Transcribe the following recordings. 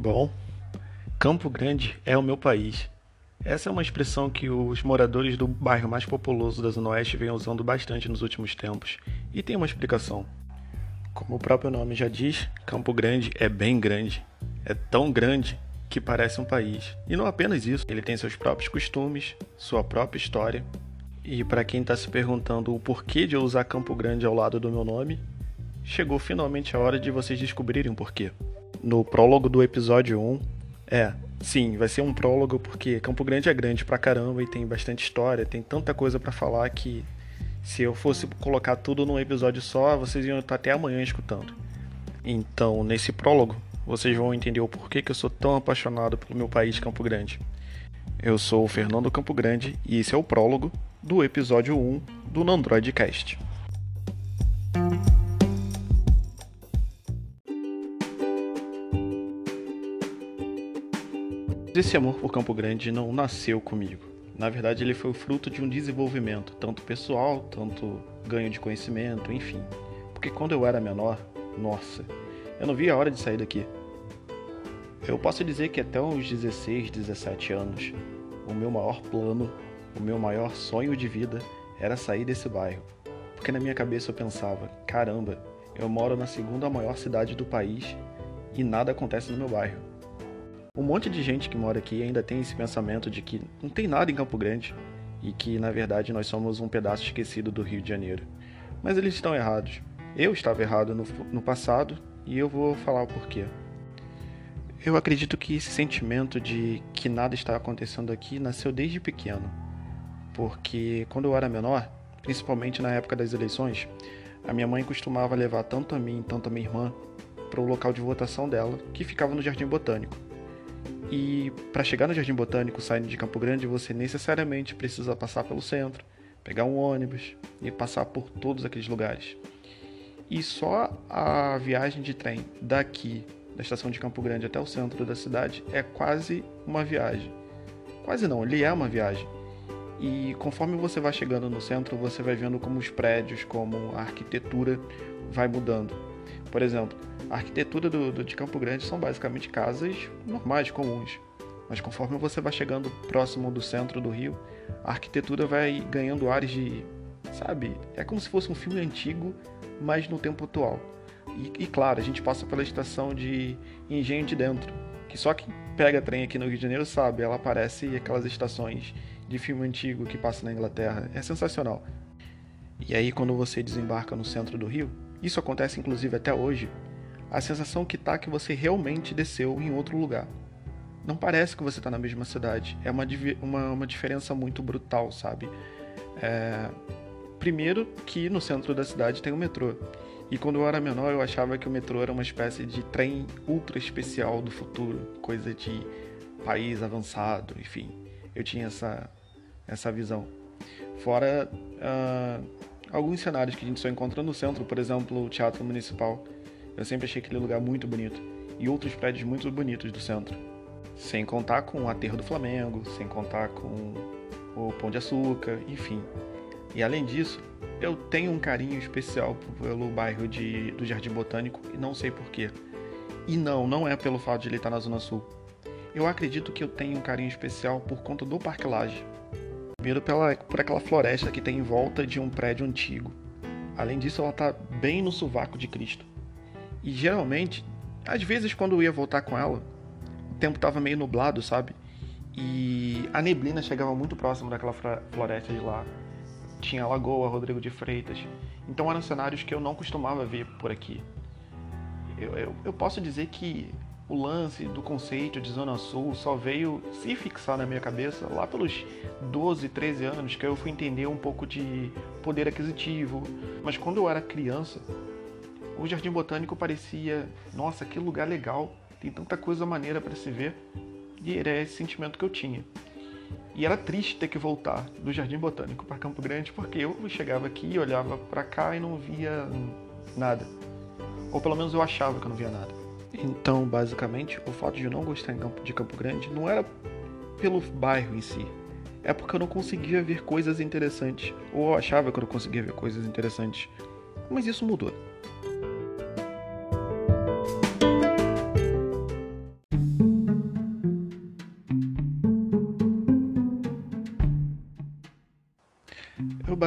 Bom, Campo Grande é o meu país. Essa é uma expressão que os moradores do bairro mais populoso da Zona Oeste vêm usando bastante nos últimos tempos, e tem uma explicação. Como o próprio nome já diz, Campo Grande é bem grande. É tão grande que parece um país. E não apenas isso, ele tem seus próprios costumes, sua própria história. E para quem está se perguntando o porquê de eu usar Campo Grande ao lado do meu nome, chegou finalmente a hora de vocês descobrirem o porquê no prólogo do episódio 1. É, sim, vai ser um prólogo porque Campo Grande é grande pra caramba e tem bastante história, tem tanta coisa para falar que se eu fosse colocar tudo num episódio só, vocês iam estar até amanhã escutando. Então, nesse prólogo, vocês vão entender o porquê que eu sou tão apaixonado pelo meu país, Campo Grande. Eu sou o Fernando Campo Grande e esse é o prólogo do episódio 1 do Nandroid Esse amor por Campo Grande não nasceu comigo. Na verdade, ele foi o fruto de um desenvolvimento, tanto pessoal, tanto ganho de conhecimento, enfim. Porque quando eu era menor, nossa, eu não via a hora de sair daqui. Eu posso dizer que até uns 16, 17 anos, o meu maior plano, o meu maior sonho de vida era sair desse bairro. Porque na minha cabeça eu pensava: caramba, eu moro na segunda maior cidade do país e nada acontece no meu bairro. Um monte de gente que mora aqui ainda tem esse pensamento de que não tem nada em Campo Grande e que, na verdade, nós somos um pedaço esquecido do Rio de Janeiro. Mas eles estão errados. Eu estava errado no, no passado e eu vou falar o porquê. Eu acredito que esse sentimento de que nada está acontecendo aqui nasceu desde pequeno. Porque quando eu era menor, principalmente na época das eleições, a minha mãe costumava levar tanto a mim quanto a minha irmã para o local de votação dela, que ficava no Jardim Botânico. E para chegar no Jardim Botânico saindo de Campo Grande, você necessariamente precisa passar pelo centro, pegar um ônibus e passar por todos aqueles lugares. E só a viagem de trem daqui, da estação de Campo Grande até o centro da cidade, é quase uma viagem. Quase não, ele é uma viagem. E conforme você vai chegando no centro, você vai vendo como os prédios, como a arquitetura vai mudando. Por exemplo, a arquitetura do, do, de Campo Grande são basicamente casas normais, comuns. Mas conforme você vai chegando próximo do centro do Rio, a arquitetura vai ganhando ares de. Sabe? É como se fosse um filme antigo, mas no tempo atual. E, e claro, a gente passa pela estação de Engenho de Dentro, que só quem pega trem aqui no Rio de Janeiro sabe, ela parece aquelas estações de filme antigo que passa na Inglaterra. É sensacional. E aí, quando você desembarca no centro do Rio, isso acontece inclusive até hoje, a sensação que tá que você realmente desceu em outro lugar. Não parece que você está na mesma cidade. É uma, uma, uma diferença muito brutal, sabe? É... Primeiro que no centro da cidade tem o metrô. E quando eu era menor, eu achava que o metrô era uma espécie de trem ultra especial do futuro, coisa de país avançado, enfim. Eu tinha essa, essa visão. Fora uh, alguns cenários que a gente só encontra no centro, por exemplo, o Teatro Municipal eu sempre achei aquele lugar muito bonito. E outros prédios muito bonitos do centro. Sem contar com o aterro do Flamengo, sem contar com o Pão de Açúcar, enfim. E além disso, eu tenho um carinho especial pelo bairro de, do Jardim Botânico e não sei porquê. E não, não é pelo fato de ele estar na Zona Sul. Eu acredito que eu tenho um carinho especial por conta do Parque Laje. Primeiro pela, por aquela floresta que tem em volta de um prédio antigo. Além disso, ela está bem no sovaco de Cristo. E geralmente, às vezes quando eu ia voltar com ela, o tempo tava meio nublado, sabe? E a neblina chegava muito próximo daquela floresta de lá. Tinha Lagoa, Rodrigo de Freitas. Então eram cenários que eu não costumava ver por aqui. Eu, eu, eu posso dizer que o lance do conceito de Zona Sul só veio se fixar na minha cabeça lá pelos 12, 13 anos que eu fui entender um pouco de poder aquisitivo. Mas quando eu era criança, o Jardim Botânico parecia, nossa, que lugar legal, tem tanta coisa maneira para se ver. E era esse sentimento que eu tinha. E era triste ter que voltar do Jardim Botânico para Campo Grande, porque eu chegava aqui, olhava para cá e não via nada. Ou pelo menos eu achava que eu não via nada. Então, basicamente, o fato de eu não gostar de Campo Grande não era pelo bairro em si, é porque eu não conseguia ver coisas interessantes, ou eu achava que eu não conseguia ver coisas interessantes. Mas isso mudou.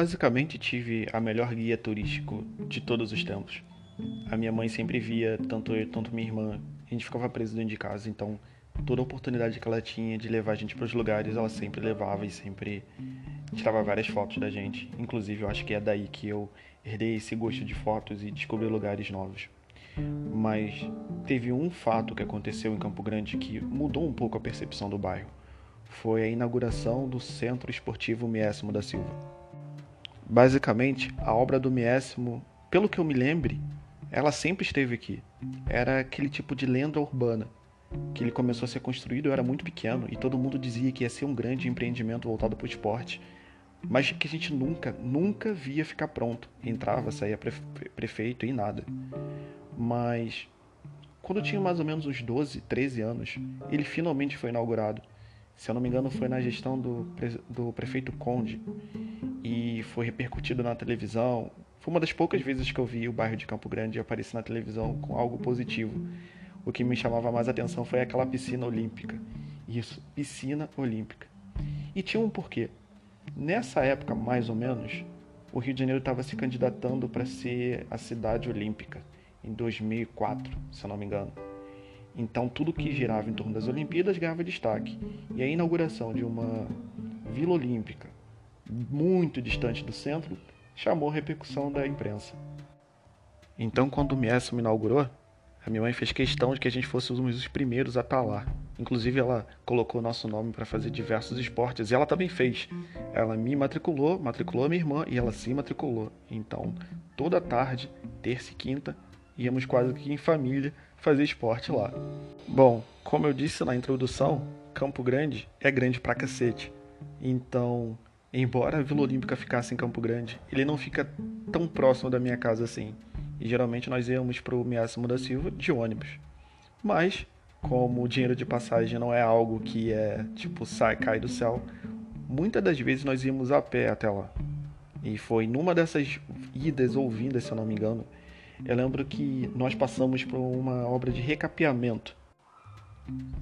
Basicamente tive a melhor guia turístico de todos os tempos. A minha mãe sempre via, tanto eu tanto minha irmã, a gente ficava preso dentro de casa, então toda oportunidade que ela tinha de levar a gente para os lugares, ela sempre levava e sempre tirava várias fotos da gente. Inclusive, eu acho que é daí que eu herdei esse gosto de fotos e descobri lugares novos. Mas teve um fato que aconteceu em Campo Grande que mudou um pouco a percepção do bairro. Foi a inauguração do Centro Esportivo Miésimo da Silva. Basicamente, a obra do Miésimo, pelo que eu me lembre, ela sempre esteve aqui. Era aquele tipo de lenda urbana que ele começou a ser construído, eu era muito pequeno e todo mundo dizia que ia ser um grande empreendimento voltado para o esporte, mas que a gente nunca, nunca via ficar pronto. Entrava, saía prefeito e nada. Mas quando eu tinha mais ou menos uns 12, 13 anos, ele finalmente foi inaugurado. Se eu não me engano, foi na gestão do, do prefeito Conde e foi repercutido na televisão. Foi uma das poucas vezes que eu vi o bairro de Campo Grande aparecer na televisão com algo positivo. O que me chamava mais atenção foi aquela piscina olímpica. Isso, piscina olímpica. E tinha um porquê. Nessa época, mais ou menos, o Rio de Janeiro estava se candidatando para ser a cidade olímpica em 2004, se eu não me engano. Então tudo que girava em torno das Olimpíadas ganhava destaque. E a inauguração de uma Vila Olímpica, muito distante do centro, chamou a repercussão da imprensa. Então, quando o Miessimo inaugurou, a minha mãe fez questão de que a gente fosse os primeiros a estar lá. Inclusive, ela colocou nosso nome para fazer diversos esportes. E ela também fez. Ela me matriculou, matriculou a minha irmã e ela se matriculou. Então, toda tarde, terça e quinta, íamos quase que em família fazer esporte lá. Bom, como eu disse na introdução, Campo Grande é grande pra cacete. Então, embora a Vila Olímpica ficasse em Campo Grande, ele não fica tão próximo da minha casa assim. E geralmente nós íamos pro Miássimo da Silva de ônibus. Mas, como o dinheiro de passagem não é algo que é tipo sai, cai do céu, muitas das vezes nós íamos a pé até lá. E foi numa dessas idas ou vindas, se eu não me engano, eu lembro que nós passamos por uma obra de recapeamento.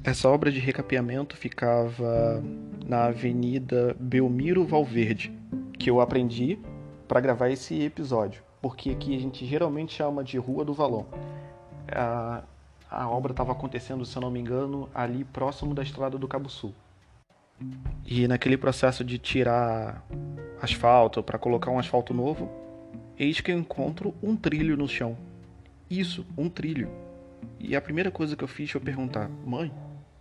Essa obra de recapeamento ficava na Avenida Belmiro Valverde, que eu aprendi para gravar esse episódio, porque aqui a gente geralmente chama de Rua do Valão. A, a obra estava acontecendo, se eu não me engano, ali próximo da estrada do Cabo Sul. E naquele processo de tirar asfalto para colocar um asfalto novo, eis que eu encontro um trilho no chão. Isso, um trilho. E a primeira coisa que eu fiz foi perguntar: Mãe,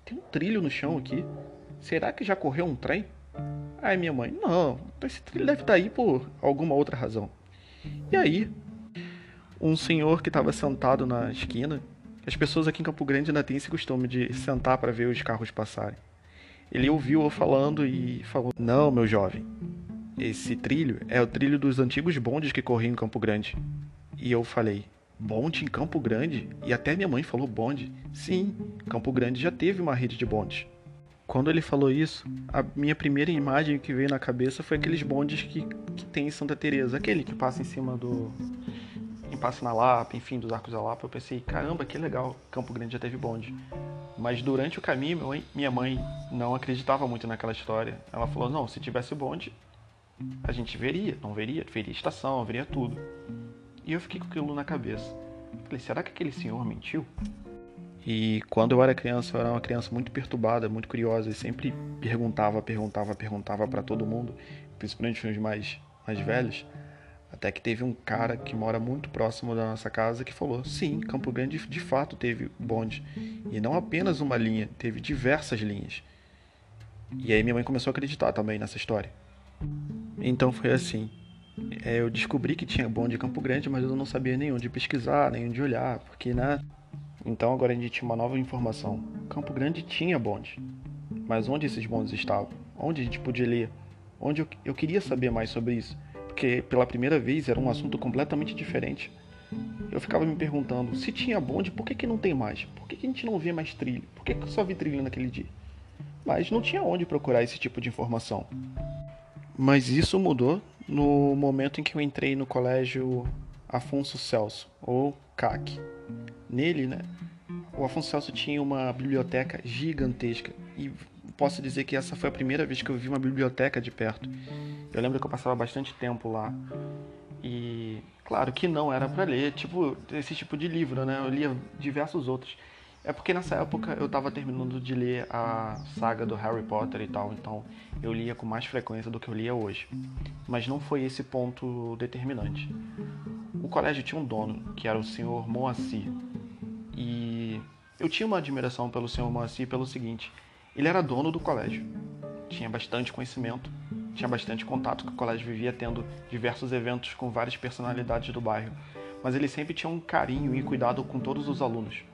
tem um trilho no chão aqui? Será que já correu um trem? Aí minha mãe: Não, esse trilho deve estar tá aí por alguma outra razão. E aí, um senhor que estava sentado na esquina, as pessoas aqui em Campo Grande ainda têm esse costume de sentar para ver os carros passarem. Ele ouviu eu falando e falou: Não, meu jovem, esse trilho é o trilho dos antigos bondes que corriam em Campo Grande. E eu falei, bonde em Campo Grande? E até minha mãe falou bonde. Sim, Campo Grande já teve uma rede de bondes. Quando ele falou isso, a minha primeira imagem que veio na cabeça foi aqueles bondes que, que tem em Santa Teresa, aquele que passa em cima do passa na Lapa, enfim, dos Arcos da Lapa. Eu pensei, caramba, que legal, Campo Grande já teve bonde. Mas durante o caminho, minha mãe não acreditava muito naquela história. Ela falou: "Não, se tivesse bonde, a gente veria, não veria, veria estação, veria tudo. E eu fiquei com aquilo na cabeça. Falei, será que aquele senhor mentiu? E quando eu era criança, eu era uma criança muito perturbada, muito curiosa e sempre perguntava, perguntava, perguntava para todo mundo, principalmente os mais mais velhos, até que teve um cara que mora muito próximo da nossa casa que falou: "Sim, Campo Grande de fato teve bonde, e não apenas uma linha, teve diversas linhas". E aí minha mãe começou a acreditar também nessa história. Então foi assim. É, eu descobri que tinha bonde em Campo Grande, mas eu não sabia nem onde pesquisar, nem onde olhar, porque, né? Então agora a gente tinha uma nova informação. Campo Grande tinha bonde. Mas onde esses bondes estavam? Onde a gente podia ler? Onde eu, eu queria saber mais sobre isso? Porque pela primeira vez era um assunto completamente diferente. Eu ficava me perguntando, se tinha bonde, por que, que não tem mais? Por que, que a gente não vê mais trilho? Por que, que eu só vi trilho naquele dia? Mas não tinha onde procurar esse tipo de informação. Mas isso mudou no momento em que eu entrei no colégio Afonso Celso, ou CAC. Nele, né, o Afonso Celso tinha uma biblioteca gigantesca e posso dizer que essa foi a primeira vez que eu vi uma biblioteca de perto. Eu lembro que eu passava bastante tempo lá. E claro que não era para ler, tipo, esse tipo de livro, né? Eu lia diversos outros. É porque nessa época eu estava terminando de ler a saga do Harry Potter e tal, então eu lia com mais frequência do que eu lia hoje. Mas não foi esse ponto determinante. O colégio tinha um dono, que era o Sr. Moacir. E eu tinha uma admiração pelo Sr. Moacir pelo seguinte: ele era dono do colégio, tinha bastante conhecimento, tinha bastante contato, que o colégio vivia tendo diversos eventos com várias personalidades do bairro, mas ele sempre tinha um carinho e cuidado com todos os alunos.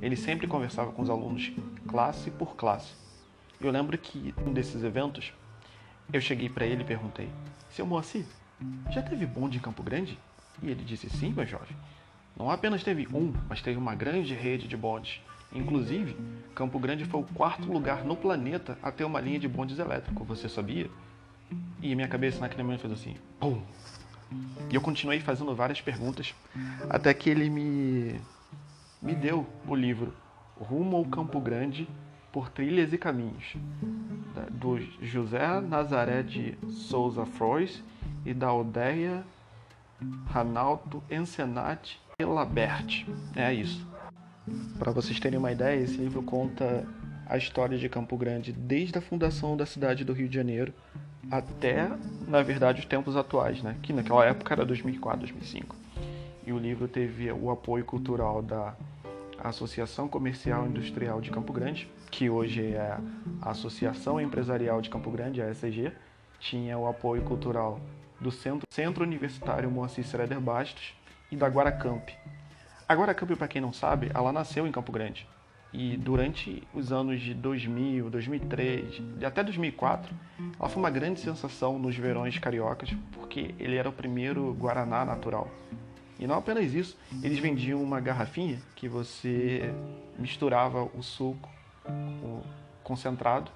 Ele sempre conversava com os alunos, classe por classe. Eu lembro que um desses eventos, eu cheguei para ele e perguntei: Seu Moacir, já teve bonde em Campo Grande? E ele disse: Sim, meu jovem. Não apenas teve um, mas teve uma grande rede de bondes. Inclusive, Campo Grande foi o quarto lugar no planeta a ter uma linha de bondes elétrico, você sabia? E minha cabeça naquele momento fez assim: pum! E eu continuei fazendo várias perguntas até que ele me me deu o livro Rumo ao Campo Grande por Trilhas e Caminhos, do José Nazaré de Souza Frois e da Aldeia Ranaldo Ensenati Laberte. É isso. Para vocês terem uma ideia, esse livro conta a história de Campo Grande desde a fundação da cidade do Rio de Janeiro até, na verdade, os tempos atuais, né? que naquela época era 2004, 2005 e o livro teve o apoio cultural da Associação Comercial Industrial de Campo Grande, que hoje é a Associação Empresarial de Campo Grande, a SCG, tinha o apoio cultural do Centro, Centro Universitário Moacir Schroeder Bastos e da Guaracamp. A Guaracamp, para quem não sabe, ela nasceu em Campo Grande. E durante os anos de 2000, 2003 e até 2004, ela foi uma grande sensação nos verões cariocas, porque ele era o primeiro guaraná natural. E não apenas isso, eles vendiam uma garrafinha que você misturava o suco o concentrado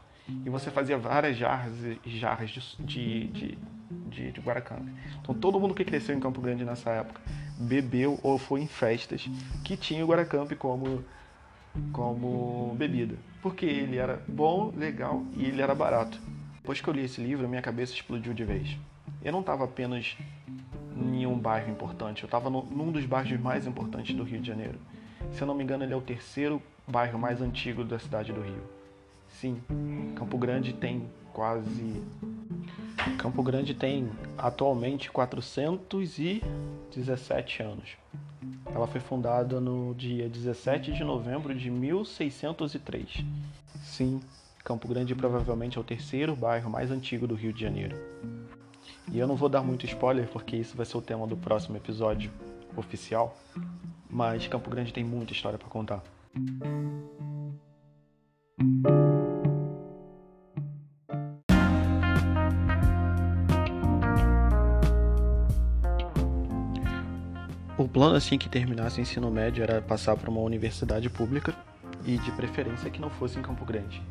e você fazia várias jarras e jarras de, de, de, de, Guaracamp. Então todo mundo que cresceu em Campo Grande nessa época bebeu ou foi em festas que tinha o Guaracamp como, como bebida. Porque ele era bom, legal e ele era barato. Depois que eu li esse livro, minha cabeça explodiu de vez. Eu não estava apenas em um bairro importante. Eu estava num dos bairros mais importantes do Rio de Janeiro. Se eu não me engano, ele é o terceiro bairro mais antigo da cidade do Rio. Sim, Campo Grande tem quase. Campo Grande tem atualmente 417 anos. Ela foi fundada no dia 17 de novembro de 1603. Sim, Campo Grande provavelmente é o terceiro bairro mais antigo do Rio de Janeiro. E eu não vou dar muito spoiler porque isso vai ser o tema do próximo episódio oficial, mas Campo Grande tem muita história para contar. O plano assim que terminasse o ensino médio era passar para uma universidade pública e de preferência que não fosse em Campo Grande.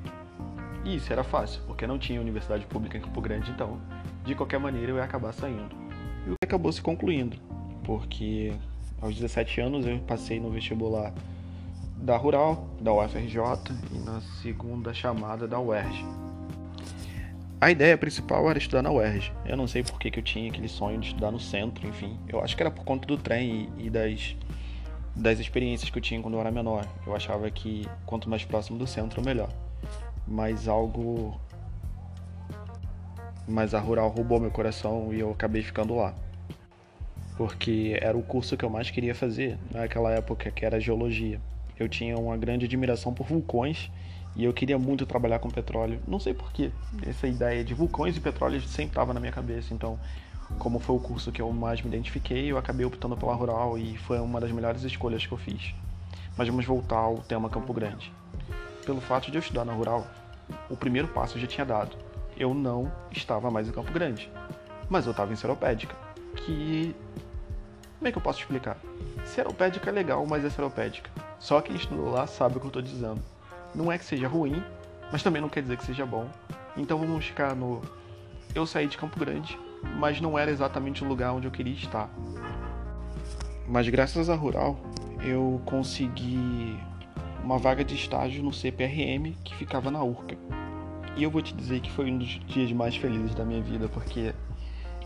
E isso era fácil, porque não tinha universidade pública em Campo Grande, então de qualquer maneira eu ia acabar saindo. E o que acabou se concluindo, porque aos 17 anos eu passei no vestibular da Rural, da UFRJ e na segunda chamada da UERJ. A ideia principal era estudar na UERJ. Eu não sei por que, que eu tinha aquele sonho de estudar no centro, enfim. Eu acho que era por conta do trem e, e das, das experiências que eu tinha quando eu era menor. Eu achava que quanto mais próximo do centro, melhor. Mas algo mas a Rural roubou meu coração e eu acabei ficando lá. Porque era o curso que eu mais queria fazer naquela época, que era geologia. Eu tinha uma grande admiração por vulcões e eu queria muito trabalhar com petróleo. Não sei porquê, essa ideia de vulcões e petróleo sempre estava na minha cabeça. Então, como foi o curso que eu mais me identifiquei, eu acabei optando pela Rural e foi uma das melhores escolhas que eu fiz. Mas vamos voltar ao tema Campo Grande. Pelo fato de eu estudar na Rural, o primeiro passo eu já tinha dado eu não estava mais em Campo Grande, mas eu estava em Seropédica, que como é que eu posso explicar? Seropédica é legal, mas é seropédica. Só quem estudou lá sabe o que eu estou dizendo. Não é que seja ruim, mas também não quer dizer que seja bom. Então vamos ficar no. Eu saí de Campo Grande, mas não era exatamente o lugar onde eu queria estar. Mas graças à Rural, eu consegui uma vaga de estágio no CPRM que ficava na Urca E eu vou te dizer que foi um dos dias mais felizes da minha vida, porque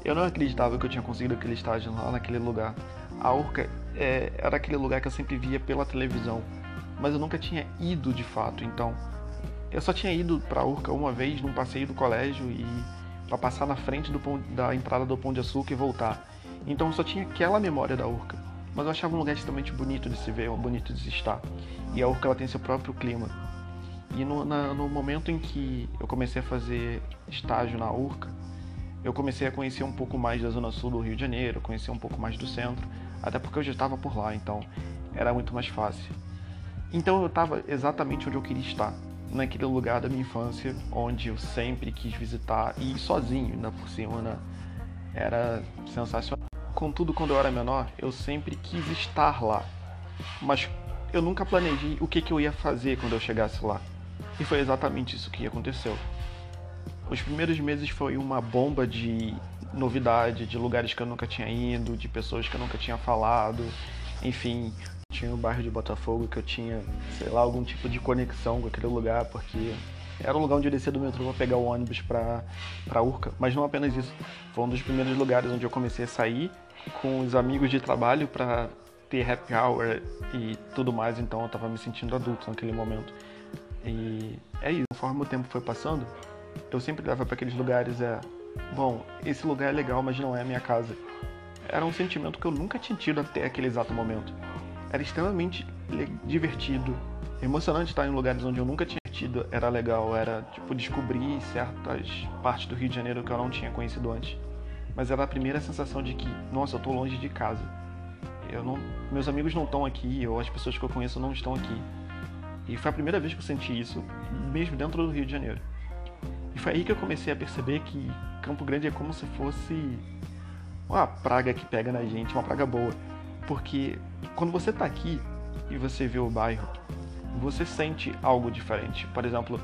eu não acreditava que eu tinha conseguido aquele estágio lá naquele lugar. A Urca é, era aquele lugar que eu sempre via pela televisão, mas eu nunca tinha ido de fato. Então, eu só tinha ido para a Urca uma vez num passeio do colégio e para passar na frente do, da entrada do Pão de Açúcar e voltar. Então, eu só tinha aquela memória da Urca. Mas eu achava um lugar extremamente bonito de se ver, bonito de se estar. E a Urca ela tem seu próprio clima. E no, na, no momento em que eu comecei a fazer estágio na Urca, eu comecei a conhecer um pouco mais da zona sul do Rio de Janeiro, conhecer um pouco mais do centro, até porque eu já estava por lá, então era muito mais fácil. Então eu estava exatamente onde eu queria estar, naquele lugar da minha infância onde eu sempre quis visitar e ir sozinho, ainda por cima, né? Era sensacional. Contudo, quando eu era menor, eu sempre quis estar lá, mas eu nunca planejei o que, que eu ia fazer quando eu chegasse lá. E foi exatamente isso que aconteceu. Os primeiros meses foi uma bomba de novidade, de lugares que eu nunca tinha ido, de pessoas que eu nunca tinha falado. Enfim, tinha o bairro de Botafogo que eu tinha, sei lá, algum tipo de conexão com aquele lugar, porque era o lugar onde eu descia do metrô para pegar o ônibus para para Urca. Mas não apenas isso, foi um dos primeiros lugares onde eu comecei a sair com os amigos de trabalho para ter happy hour e tudo mais, então eu tava me sentindo adulto naquele momento. E é isso, conforme o tempo foi passando, eu sempre levava para aqueles lugares é, bom, esse lugar é legal, mas não é a minha casa. Era um sentimento que eu nunca tinha tido até aquele exato momento. Era extremamente divertido, emocionante estar em lugares onde eu nunca tinha tido, era legal, era tipo descobrir certas partes do Rio de Janeiro que eu não tinha conhecido antes. Mas era a primeira sensação de que, nossa, eu tô longe de casa. Eu não, meus amigos não estão aqui, ou as pessoas que eu conheço não estão aqui. E foi a primeira vez que eu senti isso, mesmo dentro do Rio de Janeiro. E foi aí que eu comecei a perceber que Campo Grande é como se fosse uma praga que pega na gente, uma praga boa. Porque quando você está aqui e você vê o bairro, você sente algo diferente. Por exemplo,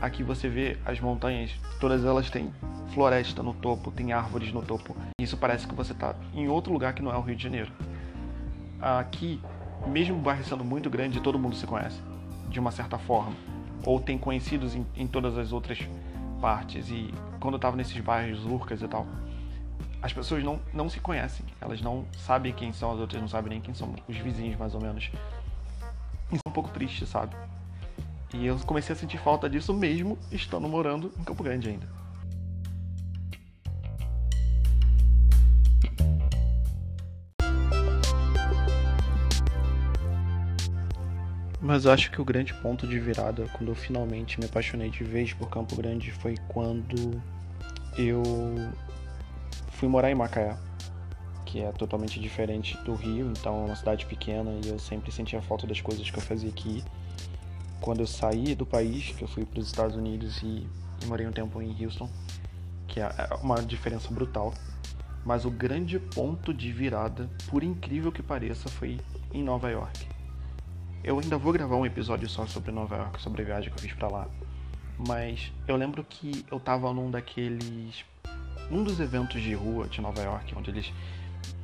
aqui você vê as montanhas, todas elas têm floresta no topo, tem árvores no topo. Isso parece que você está em outro lugar que não é o Rio de Janeiro. Aqui, mesmo o bairro sendo muito grande, todo mundo se conhece, de uma certa forma. Ou tem conhecidos em, em todas as outras partes. E quando eu estava nesses bairros urcas e tal, as pessoas não, não se conhecem. Elas não sabem quem são as outras, não sabem nem quem são os vizinhos, mais ou menos. Isso é um pouco triste, sabe? E eu comecei a sentir falta disso mesmo estando morando em Campo Grande ainda. Mas acho que o grande ponto de virada, quando eu finalmente me apaixonei de vez por Campo Grande, foi quando eu fui morar em Macaé, que é totalmente diferente do Rio, então é uma cidade pequena e eu sempre sentia falta das coisas que eu fazia aqui. Quando eu saí do país, que eu fui para os Estados Unidos e, e morei um tempo em Houston, que é, é uma diferença brutal. Mas o grande ponto de virada, por incrível que pareça, foi em Nova York eu ainda vou gravar um episódio só sobre Nova York, sobre a viagem que eu fiz pra lá. Mas eu lembro que eu tava num daqueles. Um dos eventos de rua de Nova York, onde eles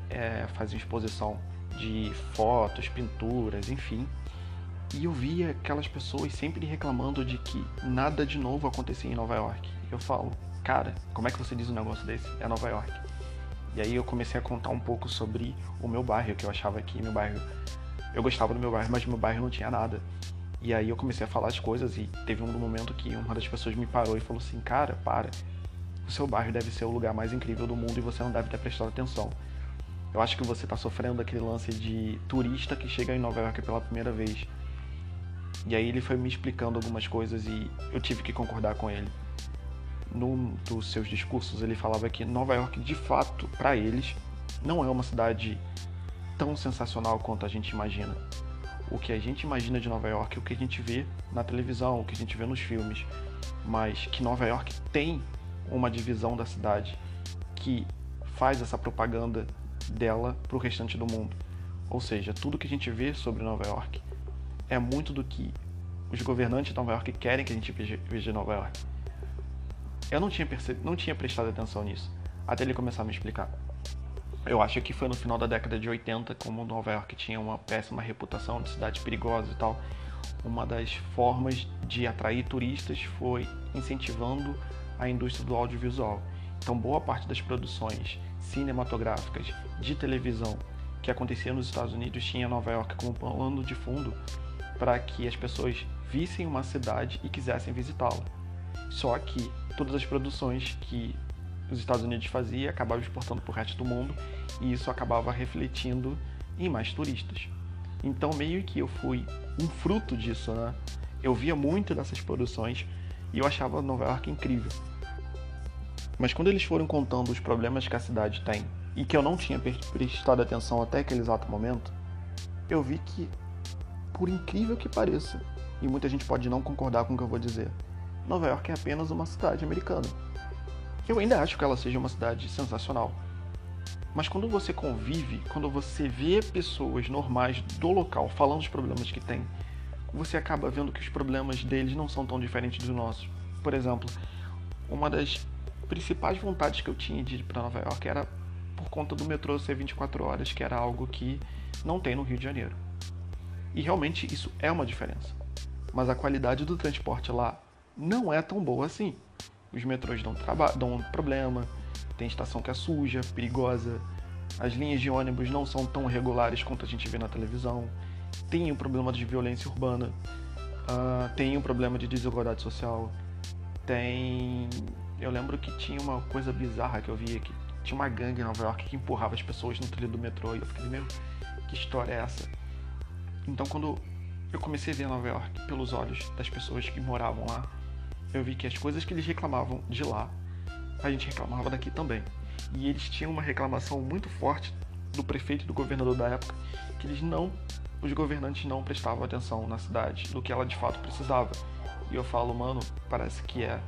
é, faziam exposição de fotos, pinturas, enfim. E eu via aquelas pessoas sempre reclamando de que nada de novo acontecia em Nova York. Eu falo, cara, como é que você diz um negócio desse? É Nova York. E aí eu comecei a contar um pouco sobre o meu bairro, que eu achava que meu bairro eu gostava do meu bairro, mas meu bairro não tinha nada. E aí eu comecei a falar as coisas e teve um momento que uma das pessoas me parou e falou assim: Cara, para. O seu bairro deve ser o lugar mais incrível do mundo e você não deve ter prestado atenção. Eu acho que você está sofrendo aquele lance de turista que chega em Nova York pela primeira vez. E aí ele foi me explicando algumas coisas e eu tive que concordar com ele. Num dos seus discursos ele falava que Nova York, de fato, para eles, não é uma cidade tão sensacional quanto a gente imagina. O que a gente imagina de Nova York, o que a gente vê na televisão, o que a gente vê nos filmes, mas que Nova York tem uma divisão da cidade que faz essa propaganda dela para o restante do mundo. Ou seja, tudo que a gente vê sobre Nova York é muito do que os governantes de Nova York querem que a gente veja Nova York. Eu não tinha, perce... não tinha prestado atenção nisso, até ele começar a me explicar. Eu acho que foi no final da década de 80, como Nova York tinha uma péssima reputação de cidade perigosa e tal. uma das formas de atrair turistas foi incentivando a indústria do audiovisual. Então, boa parte das produções cinematográficas de televisão que aconteciam nos Estados Unidos tinha Nova York como plano de fundo para que as pessoas vissem uma cidade e quisessem visitá-la. Só que todas as produções que os Estados Unidos faziam acabavam exportando para o resto do mundo e isso acabava refletindo em mais turistas. Então, meio que eu fui um fruto disso, né? Eu via muito dessas produções e eu achava Nova York incrível. Mas quando eles foram contando os problemas que a cidade tem e que eu não tinha prestado atenção até aquele exato momento, eu vi que, por incrível que pareça, e muita gente pode não concordar com o que eu vou dizer, Nova York é apenas uma cidade americana. Eu ainda acho que ela seja uma cidade sensacional. Mas quando você convive, quando você vê pessoas normais do local falando os problemas que tem, você acaba vendo que os problemas deles não são tão diferentes dos nossos. Por exemplo, uma das principais vontades que eu tinha de ir para Nova York era por conta do metrô ser 24 horas, que era algo que não tem no Rio de Janeiro. E realmente isso é uma diferença. Mas a qualidade do transporte lá não é tão boa assim. Os metrôs dão, dão problema, tem estação que é suja, perigosa, as linhas de ônibus não são tão regulares quanto a gente vê na televisão, tem o problema de violência urbana, uh, tem o problema de desigualdade social, tem. Eu lembro que tinha uma coisa bizarra que eu via que tinha uma gangue em Nova York que empurrava as pessoas no trilho do metrô e eu fiquei, meu, que história é essa? Então quando eu comecei a ver Nova York pelos olhos das pessoas que moravam lá, eu vi que as coisas que eles reclamavam de lá, a gente reclamava daqui também. E eles tinham uma reclamação muito forte do prefeito e do governador da época, que eles não, os governantes não prestavam atenção na cidade, do que ela de fato precisava. E eu falo, mano, parece que é.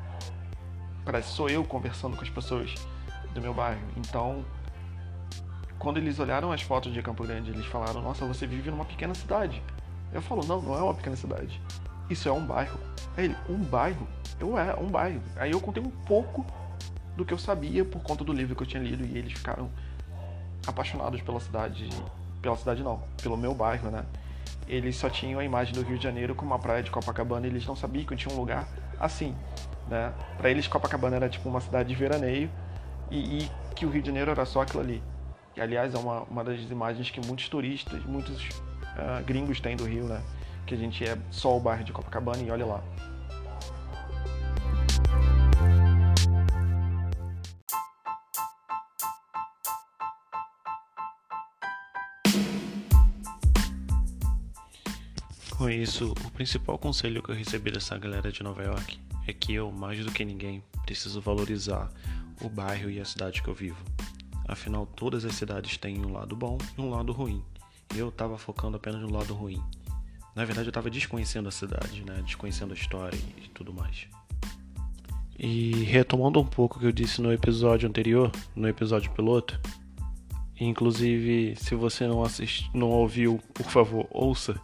Parece sou eu conversando com as pessoas do meu bairro. Então, quando eles olharam as fotos de Campo Grande, eles falaram: Nossa, você vive numa pequena cidade. Eu falo: Não, não é uma pequena cidade. Isso é um bairro. Aí ele: Um bairro? Eu é, um bairro. Aí eu contei um pouco do que eu sabia por conta do livro que eu tinha lido e eles ficaram apaixonados pela cidade. Pela cidade, não, pelo meu bairro, né? Eles só tinham a imagem do Rio de Janeiro como uma praia de Copacabana e eles não sabiam que tinha um lugar assim, né? Para eles, Copacabana era tipo uma cidade de veraneio e, e, que o Rio de Janeiro era só aquilo ali. E, aliás, é uma, uma das imagens que muitos turistas, muitos uh, gringos têm do Rio, né? Que a gente é só o bairro de Copacabana e olha lá. Com isso, o principal conselho que eu recebi dessa galera de Nova York é que eu, mais do que ninguém, preciso valorizar o bairro e a cidade que eu vivo. Afinal, todas as cidades têm um lado bom e um lado ruim. E eu estava focando apenas no lado ruim. Na verdade, eu estava desconhecendo a cidade, né? desconhecendo a história e tudo mais. E retomando um pouco o que eu disse no episódio anterior, no episódio piloto, inclusive se você não assist... não ouviu, por favor, ouça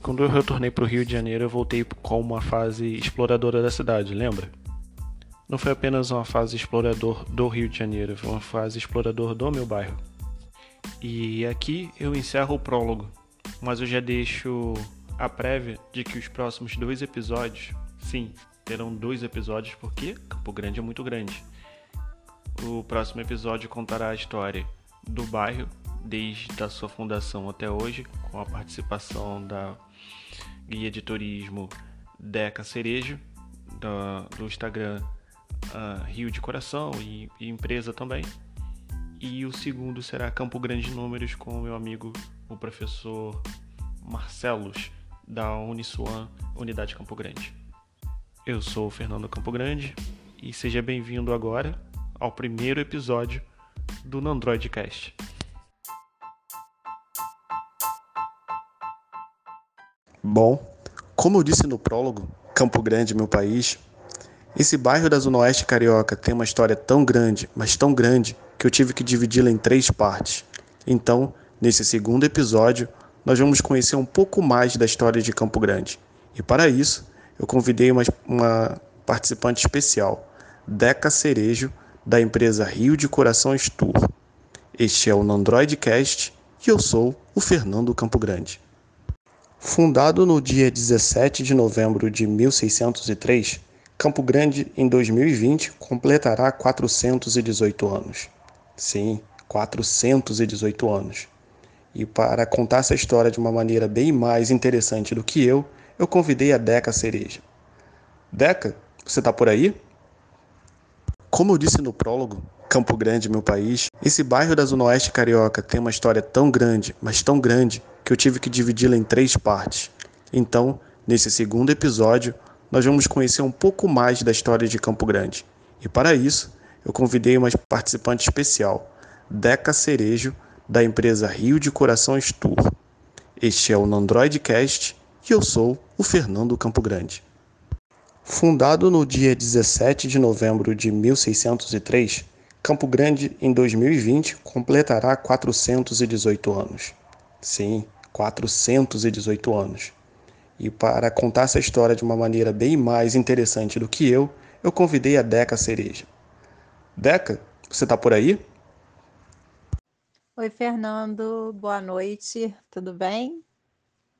quando eu retornei para o Rio de Janeiro, eu voltei com uma fase exploradora da cidade, lembra? Não foi apenas uma fase explorador do Rio de Janeiro, foi uma fase explorador do meu bairro. E aqui eu encerro o prólogo, mas eu já deixo a prévia de que os próximos dois episódios, sim, terão dois episódios porque Campo Grande é muito grande. O próximo episódio contará a história do bairro desde a sua fundação até hoje, com a participação da guia de turismo Deca Cerejo, do, do Instagram uh, Rio de Coração e, e, empresa também. E o segundo será Campo Grande Números com o meu amigo, o professor Marcelos, da Uniswan, Unidade Campo Grande. Eu sou o Fernando Campo Grande e seja bem-vindo agora ao primeiro episódio do Nandroid Cast. Bom, como eu disse no prólogo, Campo Grande, meu país, esse bairro da Zona Oeste Carioca tem uma história tão grande, mas tão grande, que eu tive que dividi-la em três partes. Então, nesse segundo episódio, nós vamos conhecer um pouco mais da história de Campo Grande. E para isso, eu convidei uma, uma participante especial, Deca Cerejo, da empresa Rio de Coração Tour. Este é o Nandroidcast e eu sou o Fernando Campo Grande. Fundado no dia 17 de novembro de 1603, Campo Grande, em 2020, completará 418 anos. Sim, 418 anos. E para contar essa história de uma maneira bem mais interessante do que eu, eu convidei a Deca Cereja. Deca, você está por aí? Como eu disse no prólogo, Campo Grande, meu país, esse bairro da Zona Oeste Carioca tem uma história tão grande, mas tão grande, que eu tive que dividi-la em três partes. Então, nesse segundo episódio, nós vamos conhecer um pouco mais da história de Campo Grande. E para isso, eu convidei uma participante especial, Deca Cerejo, da empresa Rio de Corações Tour. Este é o Nandroid Cast e eu sou o Fernando Campo Grande. Fundado no dia 17 de novembro de 1603, Campo Grande, em 2020, completará 418 anos. Sim, 418 anos. E para contar essa história de uma maneira bem mais interessante do que eu, eu convidei a Deca Cereja. Deca, você está por aí? Oi, Fernando, boa noite, tudo bem?